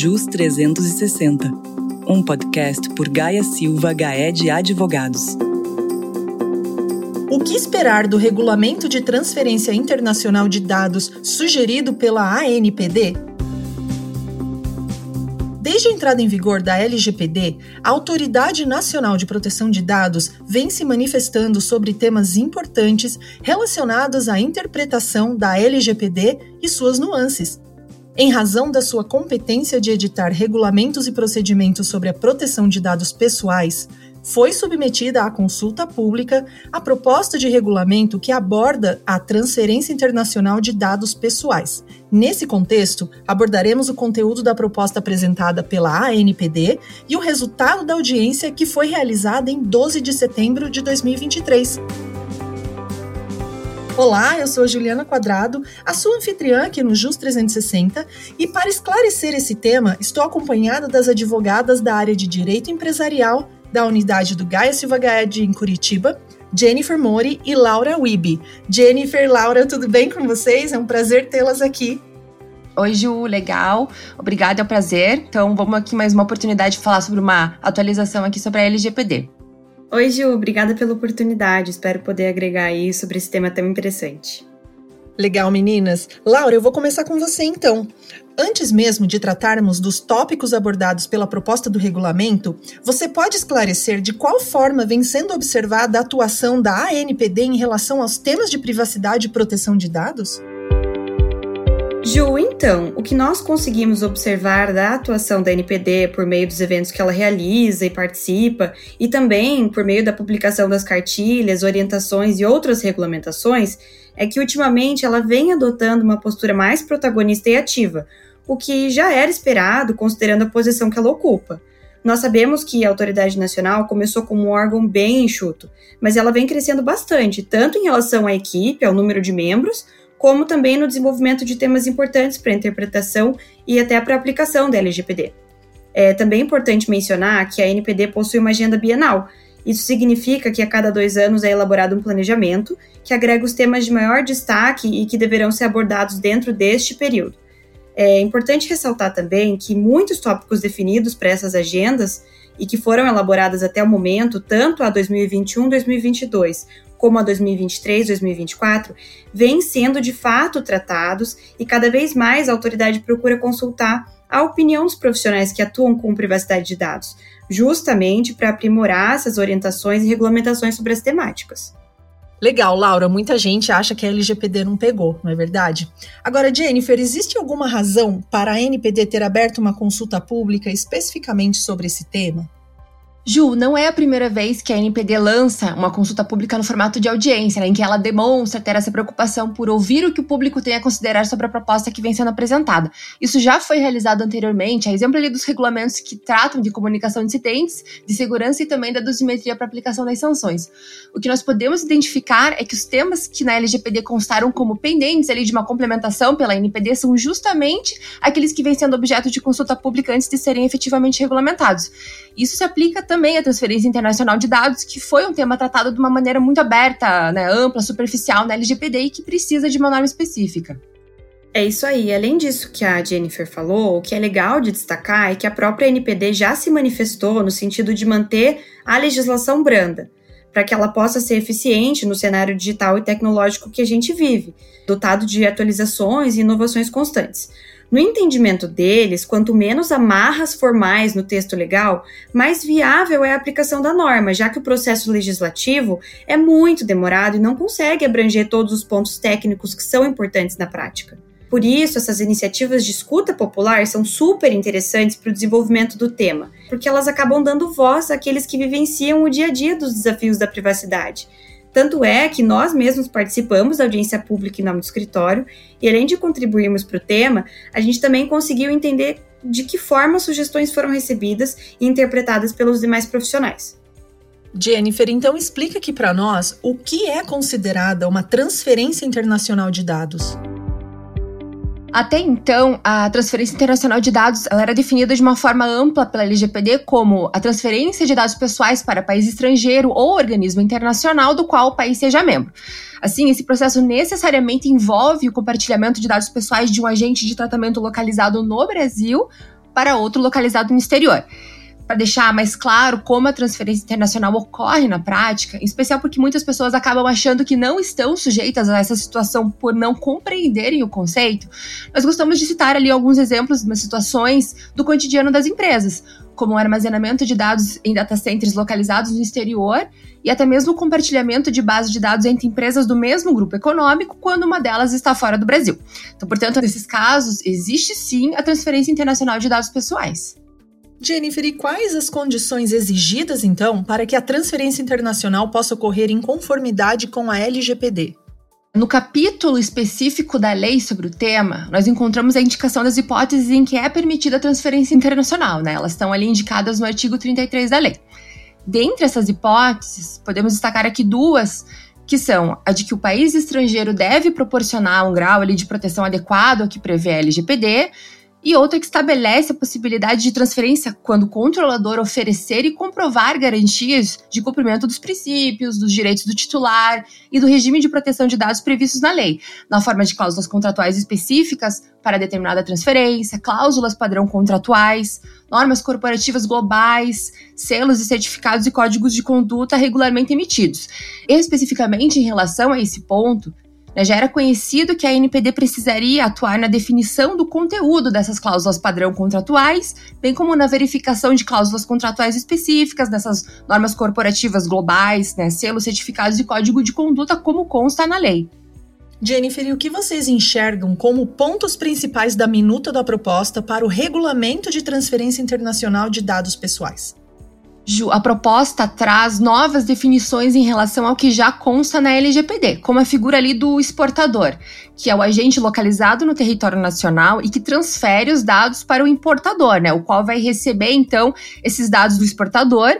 JUS 360, um podcast por Gaia Silva Gaed Advogados. O que esperar do Regulamento de Transferência Internacional de Dados sugerido pela ANPD? Desde a entrada em vigor da LGPD, a Autoridade Nacional de Proteção de Dados vem se manifestando sobre temas importantes relacionados à interpretação da LGPD e suas nuances. Em razão da sua competência de editar regulamentos e procedimentos sobre a proteção de dados pessoais, foi submetida à consulta pública a proposta de regulamento que aborda a transferência internacional de dados pessoais. Nesse contexto, abordaremos o conteúdo da proposta apresentada pela ANPD e o resultado da audiência que foi realizada em 12 de setembro de 2023. Olá, eu sou a Juliana Quadrado, a sua anfitriã aqui no JUS 360, e para esclarecer esse tema, estou acompanhada das advogadas da área de Direito Empresarial da unidade do Gaia Silva Gaed em Curitiba, Jennifer Mori e Laura Wibe. Jennifer, Laura, tudo bem com vocês? É um prazer tê-las aqui. Oi, Ju, legal. Obrigada, é um prazer. Então, vamos aqui mais uma oportunidade de falar sobre uma atualização aqui sobre a LGPD. Oi, Ju, obrigada pela oportunidade. Espero poder agregar aí sobre esse tema tão interessante. Legal, meninas. Laura, eu vou começar com você então. Antes mesmo de tratarmos dos tópicos abordados pela proposta do regulamento, você pode esclarecer de qual forma vem sendo observada a atuação da ANPD em relação aos temas de privacidade e proteção de dados? Ju, então, o que nós conseguimos observar da atuação da NPD por meio dos eventos que ela realiza e participa, e também por meio da publicação das cartilhas, orientações e outras regulamentações, é que ultimamente ela vem adotando uma postura mais protagonista e ativa, o que já era esperado considerando a posição que ela ocupa. Nós sabemos que a Autoridade Nacional começou como um órgão bem enxuto, mas ela vem crescendo bastante, tanto em relação à equipe, ao número de membros, como também no desenvolvimento de temas importantes para a interpretação e até para a aplicação da LGPD. É também importante mencionar que a NPD possui uma agenda bienal. Isso significa que a cada dois anos é elaborado um planejamento que agrega os temas de maior destaque e que deverão ser abordados dentro deste período. É importante ressaltar também que muitos tópicos definidos para essas agendas e que foram elaboradas até o momento, tanto a 2021-2022 como a 2023-2024, vêm sendo de fato tratados e cada vez mais a autoridade procura consultar a opinião dos profissionais que atuam com privacidade de dados, justamente para aprimorar essas orientações e regulamentações sobre as temáticas. Legal, Laura. Muita gente acha que a LGPD não pegou, não é verdade? Agora, Jennifer, existe alguma razão para a NPD ter aberto uma consulta pública especificamente sobre esse tema? Ju, não é a primeira vez que a NPD lança uma consulta pública no formato de audiência, né, em que ela demonstra ter essa preocupação por ouvir o que o público tem a considerar sobre a proposta que vem sendo apresentada. Isso já foi realizado anteriormente, a exemplo ali dos regulamentos que tratam de comunicação de incidentes, de segurança e também da dosimetria para aplicação das sanções. O que nós podemos identificar é que os temas que na LGPD constaram como pendentes ali de uma complementação pela NPD são justamente aqueles que vêm sendo objeto de consulta pública antes de serem efetivamente regulamentados. Isso se aplica também à transferência internacional de dados, que foi um tema tratado de uma maneira muito aberta, né, ampla, superficial na LGPD e que precisa de uma norma específica. É isso aí. Além disso que a Jennifer falou, o que é legal de destacar é que a própria NPD já se manifestou no sentido de manter a legislação branda, para que ela possa ser eficiente no cenário digital e tecnológico que a gente vive, dotado de atualizações e inovações constantes. No entendimento deles, quanto menos amarras formais no texto legal, mais viável é a aplicação da norma, já que o processo legislativo é muito demorado e não consegue abranger todos os pontos técnicos que são importantes na prática. Por isso, essas iniciativas de escuta popular são super interessantes para o desenvolvimento do tema, porque elas acabam dando voz àqueles que vivenciam o dia a dia dos desafios da privacidade tanto é que nós mesmos participamos da audiência pública em nome do escritório e, além de contribuirmos para o tema, a gente também conseguiu entender de que forma sugestões foram recebidas e interpretadas pelos demais profissionais. Jennifer, então explica aqui para nós o que é considerada uma transferência internacional de dados. Até então, a transferência internacional de dados era definida de uma forma ampla pela LGPD como a transferência de dados pessoais para país estrangeiro ou organismo internacional do qual o país seja membro. Assim, esse processo necessariamente envolve o compartilhamento de dados pessoais de um agente de tratamento localizado no Brasil para outro localizado no exterior para deixar mais claro como a transferência internacional ocorre na prática, em especial porque muitas pessoas acabam achando que não estão sujeitas a essa situação por não compreenderem o conceito, nós gostamos de citar ali alguns exemplos de situações do cotidiano das empresas, como o armazenamento de dados em data centers localizados no exterior e até mesmo o compartilhamento de bases de dados entre empresas do mesmo grupo econômico quando uma delas está fora do Brasil. Então, portanto, nesses casos, existe sim a transferência internacional de dados pessoais. Jennifer, e quais as condições exigidas, então, para que a transferência internacional possa ocorrer em conformidade com a LGPD? No capítulo específico da lei sobre o tema, nós encontramos a indicação das hipóteses em que é permitida a transferência internacional, né? Elas estão ali indicadas no artigo 33 da lei. Dentre essas hipóteses, podemos destacar aqui duas, que são a de que o país estrangeiro deve proporcionar um grau ali de proteção adequado ao que prevê a LGPD, e outra que estabelece a possibilidade de transferência quando o controlador oferecer e comprovar garantias de cumprimento dos princípios, dos direitos do titular e do regime de proteção de dados previstos na lei, na forma de cláusulas contratuais específicas para determinada transferência, cláusulas padrão contratuais, normas corporativas globais, selos e certificados e códigos de conduta regularmente emitidos. Especificamente em relação a esse ponto, já era conhecido que a NPD precisaria atuar na definição do conteúdo dessas cláusulas padrão contratuais, bem como na verificação de cláusulas contratuais específicas dessas normas corporativas globais, né, selos certificados e código de conduta, como consta na lei. Jennifer, e o que vocês enxergam como pontos principais da minuta da proposta para o regulamento de transferência internacional de dados pessoais? A proposta traz novas definições em relação ao que já consta na LGPD, como a figura ali do exportador, que é o agente localizado no território nacional e que transfere os dados para o importador, né, o qual vai receber então esses dados do exportador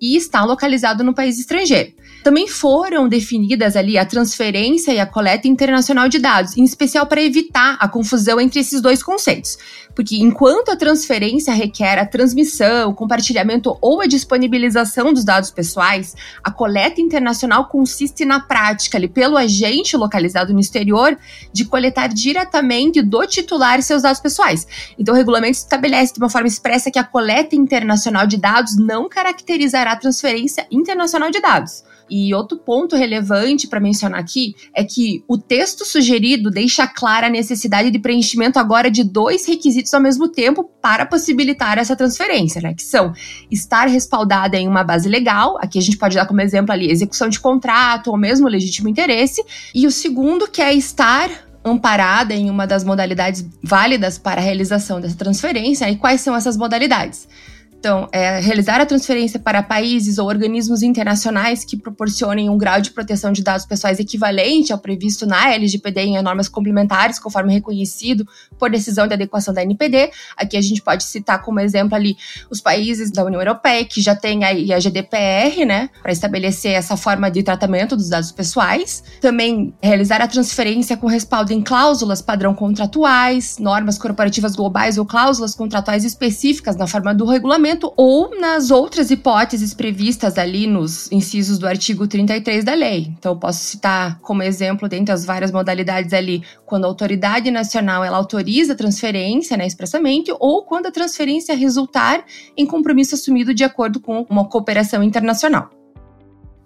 e está localizado no país estrangeiro. Também foram definidas ali a transferência e a coleta internacional de dados, em especial para evitar a confusão entre esses dois conceitos. Porque enquanto a transferência requer a transmissão, compartilhamento ou a disponibilização dos dados pessoais, a coleta internacional consiste na prática ali, pelo agente localizado no exterior de coletar diretamente do titular seus dados pessoais. Então o regulamento estabelece de uma forma expressa que a coleta internacional de dados não caracterizará a transferência internacional de dados. E outro ponto relevante para mencionar aqui é que o texto sugerido deixa clara a necessidade de preenchimento agora de dois requisitos ao mesmo tempo para possibilitar essa transferência, né? Que são estar respaldada em uma base legal, aqui a gente pode dar como exemplo ali execução de contrato ou mesmo legítimo interesse, e o segundo que é estar amparada em uma das modalidades válidas para a realização dessa transferência. E quais são essas modalidades? Então, é, realizar a transferência para países ou organismos internacionais que proporcionem um grau de proteção de dados pessoais equivalente ao previsto na LGPD em normas complementares, conforme reconhecido por decisão de adequação da NPD. Aqui a gente pode citar como exemplo ali os países da União Europeia, que já tem aí a GDPR, né, para estabelecer essa forma de tratamento dos dados pessoais. Também realizar a transferência com respaldo em cláusulas padrão contratuais, normas corporativas globais ou cláusulas contratuais específicas na forma do regulamento ou nas outras hipóteses previstas ali nos incisos do artigo 33 da lei. Então, eu posso citar como exemplo, dentre as várias modalidades ali, quando a autoridade nacional ela autoriza a transferência né, expressamente, ou quando a transferência resultar em compromisso assumido de acordo com uma cooperação internacional.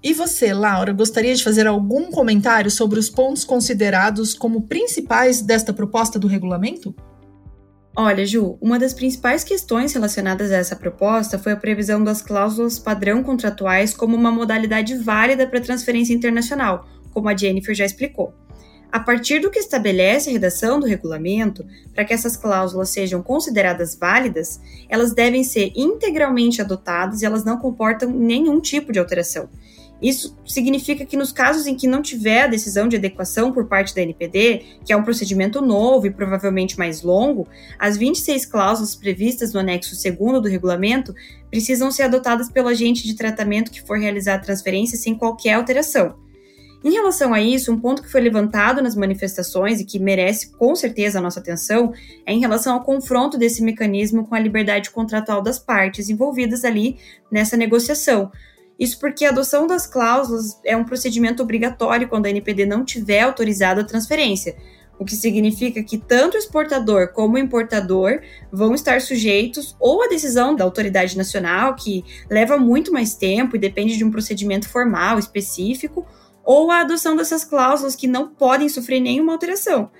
E você, Laura, gostaria de fazer algum comentário sobre os pontos considerados como principais desta proposta do regulamento? Olha, Ju, uma das principais questões relacionadas a essa proposta foi a previsão das cláusulas padrão contratuais como uma modalidade válida para transferência internacional, como a Jennifer já explicou. A partir do que estabelece a redação do regulamento, para que essas cláusulas sejam consideradas válidas, elas devem ser integralmente adotadas e elas não comportam nenhum tipo de alteração. Isso significa que nos casos em que não tiver a decisão de adequação por parte da NPD, que é um procedimento novo e provavelmente mais longo, as 26 cláusulas previstas no anexo 2 do regulamento precisam ser adotadas pelo agente de tratamento que for realizar a transferência sem qualquer alteração. Em relação a isso, um ponto que foi levantado nas manifestações e que merece com certeza a nossa atenção é em relação ao confronto desse mecanismo com a liberdade contratual das partes envolvidas ali nessa negociação, isso porque a adoção das cláusulas é um procedimento obrigatório quando a NPD não tiver autorizado a transferência. o que significa que tanto o exportador como o importador vão estar sujeitos ou à decisão da autoridade nacional, que leva muito mais tempo e depende de um procedimento formal específico, ou à adoção dessas cláusulas que não podem sofrer nenhuma alteração.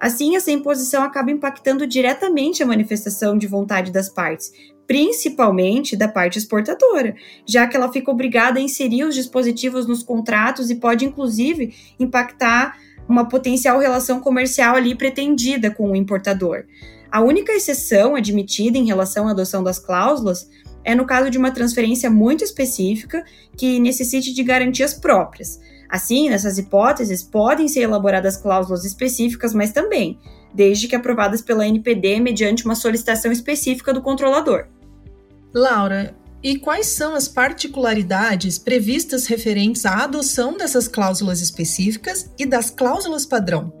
Assim, essa imposição acaba impactando diretamente a manifestação de vontade das partes, principalmente da parte exportadora, já que ela fica obrigada a inserir os dispositivos nos contratos e pode, inclusive, impactar uma potencial relação comercial ali pretendida com o importador. A única exceção admitida em relação à adoção das cláusulas é no caso de uma transferência muito específica que necessite de garantias próprias. Assim, nessas hipóteses, podem ser elaboradas cláusulas específicas, mas também, desde que aprovadas pela NPD mediante uma solicitação específica do controlador. Laura, e quais são as particularidades previstas referentes à adoção dessas cláusulas específicas e das cláusulas padrão?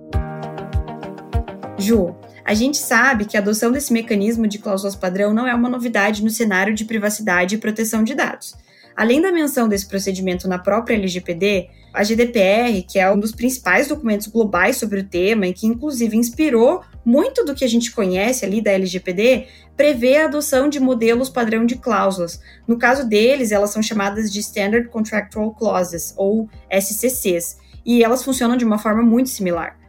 Ju, a gente sabe que a adoção desse mecanismo de cláusulas padrão não é uma novidade no cenário de privacidade e proteção de dados. Além da menção desse procedimento na própria LGPD, a GDPR, que é um dos principais documentos globais sobre o tema e que inclusive inspirou muito do que a gente conhece ali da LGPD, prevê a adoção de modelos padrão de cláusulas. No caso deles, elas são chamadas de Standard Contractual Clauses, ou SCCs, e elas funcionam de uma forma muito similar.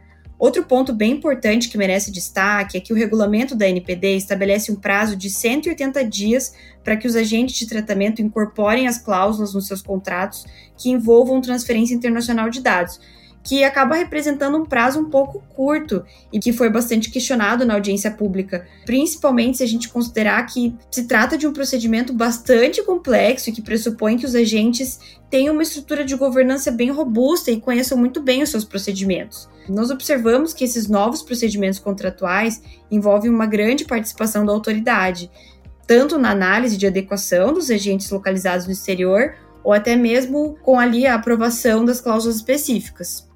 Outro ponto bem importante que merece destaque é que o regulamento da NPD estabelece um prazo de 180 dias para que os agentes de tratamento incorporem as cláusulas nos seus contratos que envolvam transferência internacional de dados, que acaba representando um prazo um pouco curto e que foi bastante questionado na audiência pública, principalmente se a gente considerar que se trata de um procedimento bastante complexo e que pressupõe que os agentes tenham uma estrutura de governança bem robusta e conheçam muito bem os seus procedimentos. Nós observamos que esses novos procedimentos contratuais envolvem uma grande participação da autoridade, tanto na análise de adequação dos agentes localizados no exterior, ou até mesmo com ali a aprovação das cláusulas específicas.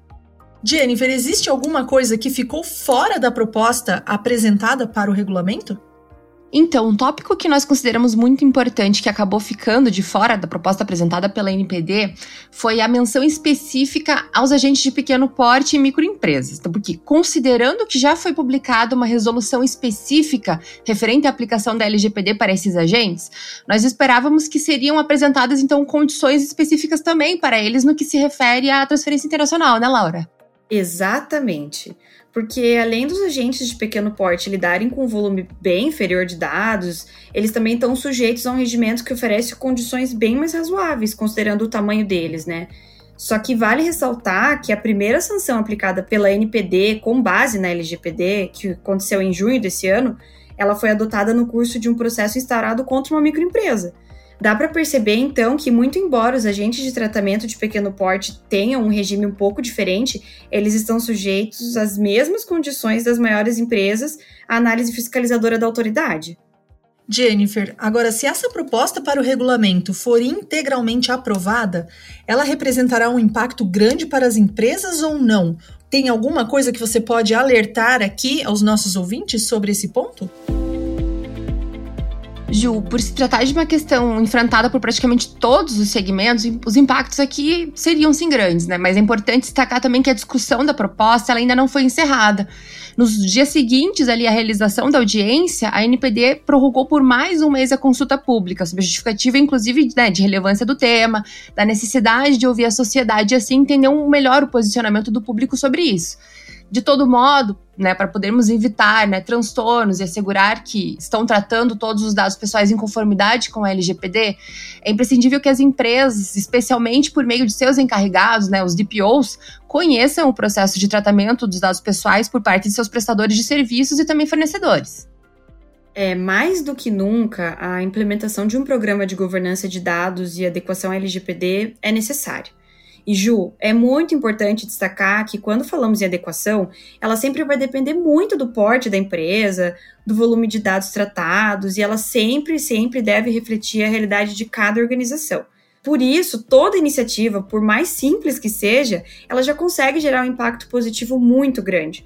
Jennifer, existe alguma coisa que ficou fora da proposta apresentada para o regulamento? Então, um tópico que nós consideramos muito importante que acabou ficando de fora da proposta apresentada pela NPD foi a menção específica aos agentes de pequeno porte e microempresas. Então, porque, considerando que já foi publicada uma resolução específica referente à aplicação da LGPD para esses agentes, nós esperávamos que seriam apresentadas, então, condições específicas também para eles no que se refere à transferência internacional, né, Laura? Exatamente. Porque além dos agentes de pequeno porte lidarem com um volume bem inferior de dados, eles também estão sujeitos a um regimento que oferece condições bem mais razoáveis, considerando o tamanho deles, né? Só que vale ressaltar que a primeira sanção aplicada pela NPD com base na LGPD, que aconteceu em junho desse ano, ela foi adotada no curso de um processo instaurado contra uma microempresa. Dá para perceber então que, muito embora os agentes de tratamento de pequeno porte tenham um regime um pouco diferente, eles estão sujeitos às mesmas condições das maiores empresas à análise fiscalizadora da autoridade. Jennifer, agora, se essa proposta para o regulamento for integralmente aprovada, ela representará um impacto grande para as empresas ou não? Tem alguma coisa que você pode alertar aqui aos nossos ouvintes sobre esse ponto? Ju, por se tratar de uma questão enfrentada por praticamente todos os segmentos, os impactos aqui seriam sim grandes, né? Mas é importante destacar também que a discussão da proposta ainda não foi encerrada. Nos dias seguintes ali à realização da audiência, a NPD prorrogou por mais um mês a consulta pública, sob justificativa, inclusive, né, de relevância do tema, da necessidade de ouvir a sociedade e assim entender um melhor posicionamento do público sobre isso. De todo modo, né, para podermos evitar né, transtornos e assegurar que estão tratando todos os dados pessoais em conformidade com a LGPD, é imprescindível que as empresas, especialmente por meio de seus encarregados, né, os DPOs, conheçam o processo de tratamento dos dados pessoais por parte de seus prestadores de serviços e também fornecedores. É, mais do que nunca, a implementação de um programa de governança de dados e adequação à LGPD é necessária. E Ju, é muito importante destacar que quando falamos em adequação, ela sempre vai depender muito do porte da empresa, do volume de dados tratados, e ela sempre, sempre deve refletir a realidade de cada organização. Por isso, toda iniciativa, por mais simples que seja, ela já consegue gerar um impacto positivo muito grande.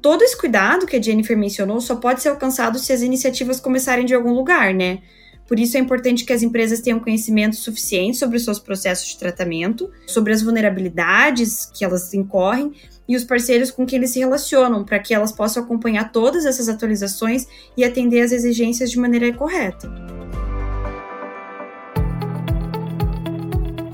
Todo esse cuidado que a Jennifer mencionou só pode ser alcançado se as iniciativas começarem de algum lugar, né? Por isso é importante que as empresas tenham conhecimento suficiente sobre os seus processos de tratamento, sobre as vulnerabilidades que elas incorrem e os parceiros com quem eles se relacionam, para que elas possam acompanhar todas essas atualizações e atender às exigências de maneira correta.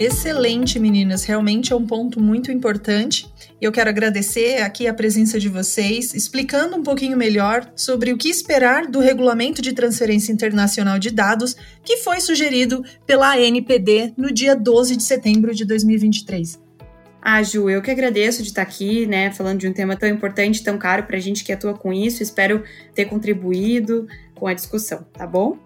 Excelente, meninas. Realmente é um ponto muito importante. Eu quero agradecer aqui a presença de vocês, explicando um pouquinho melhor sobre o que esperar do Regulamento de Transferência Internacional de Dados, que foi sugerido pela ANPD no dia 12 de setembro de 2023. Ah, Ju, eu que agradeço de estar aqui, né, falando de um tema tão importante, tão caro para a gente que atua com isso. Espero ter contribuído com a discussão, tá bom?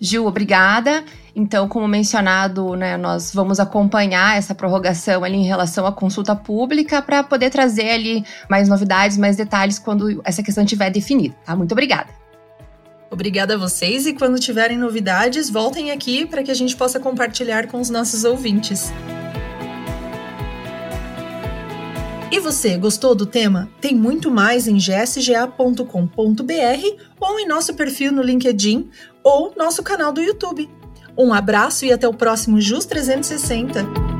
Gil, obrigada. Então, como mencionado, né, nós vamos acompanhar essa prorrogação ali em relação à consulta pública para poder trazer ali mais novidades, mais detalhes quando essa questão estiver definida. Tá? Muito obrigada. Obrigada a vocês e quando tiverem novidades, voltem aqui para que a gente possa compartilhar com os nossos ouvintes. E você, gostou do tema? Tem muito mais em gsga.com.br ou em nosso perfil no LinkedIn ou nosso canal do YouTube. Um abraço e até o próximo JUS 360.